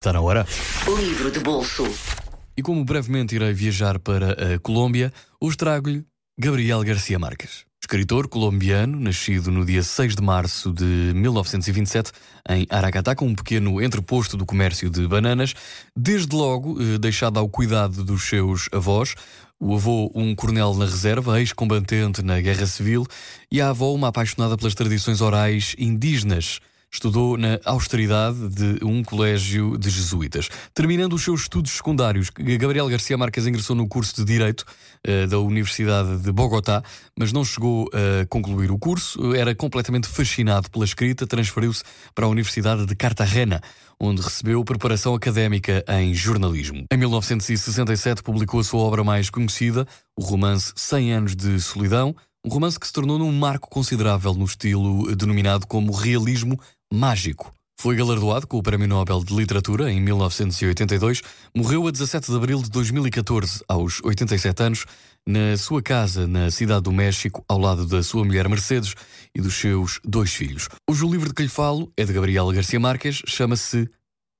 Está na hora. Livro de bolso. E como brevemente irei viajar para a Colômbia, hoje trago-lhe Gabriel Garcia Marques. Escritor colombiano, nascido no dia 6 de março de 1927 em Aracataca, um pequeno entreposto do comércio de bananas, desde logo eh, deixado ao cuidado dos seus avós, o avô, um coronel na reserva, ex-combatente na Guerra Civil, e a avó, uma apaixonada pelas tradições orais indígenas. Estudou na austeridade de um colégio de jesuítas. Terminando os seus estudos secundários, Gabriel Garcia Marques ingressou no curso de Direito uh, da Universidade de Bogotá, mas não chegou a concluir o curso. Era completamente fascinado pela escrita, transferiu-se para a Universidade de Cartagena, onde recebeu preparação académica em jornalismo. Em 1967 publicou a sua obra mais conhecida, o romance 100 anos de solidão, um romance que se tornou num marco considerável no estilo denominado como realismo mágico. Foi galardoado com o Prémio Nobel de Literatura em 1982, morreu a 17 de abril de 2014, aos 87 anos, na sua casa na Cidade do México, ao lado da sua mulher Mercedes e dos seus dois filhos. Hoje o livro de que lhe falo é de Gabriel Garcia Marques, chama-se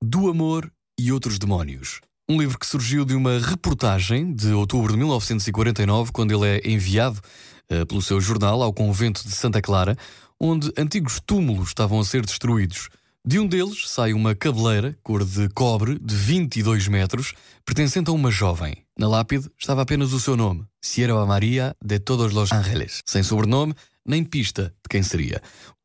Do Amor e Outros Demónios. Um livro que surgiu de uma reportagem de outubro de 1949, quando ele é enviado pelo seu jornal ao convento de Santa Clara, onde antigos túmulos estavam a ser destruídos. De um deles sai uma cabeleira, cor de cobre, de 22 metros, pertencente a uma jovem. Na lápide estava apenas o seu nome, Sierra Maria de Todos los Ángeles, sem sobrenome nem pista de quem seria.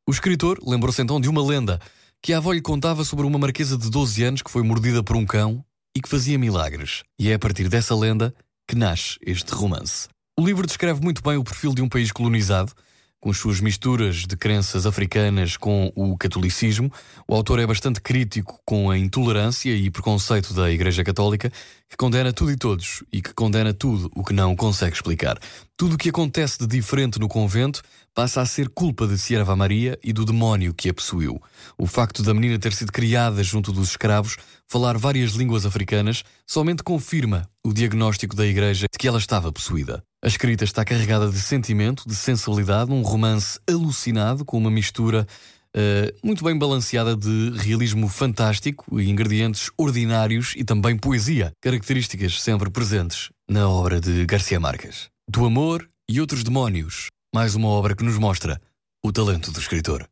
O escritor lembrou-se então de uma lenda que a avó lhe contava sobre uma marquesa de 12 anos que foi mordida por um cão e que fazia milagres. E é a partir dessa lenda que nasce este romance. O livro descreve muito bem o perfil de um país colonizado, com as suas misturas de crenças africanas com o catolicismo. O autor é bastante crítico com a intolerância e preconceito da Igreja Católica, que condena tudo e todos e que condena tudo o que não consegue explicar. Tudo o que acontece de diferente no convento passa a ser culpa de Sierva Maria e do demónio que a possuiu. O facto da menina ter sido criada junto dos escravos, falar várias línguas africanas, somente confirma o diagnóstico da Igreja de que ela estava possuída. A escrita está carregada de sentimento, de sensibilidade, um romance alucinado com uma mistura uh, muito bem balanceada de realismo fantástico e ingredientes ordinários e também poesia, características sempre presentes na obra de Garcia Marques. Do amor e outros demónios, mais uma obra que nos mostra o talento do escritor.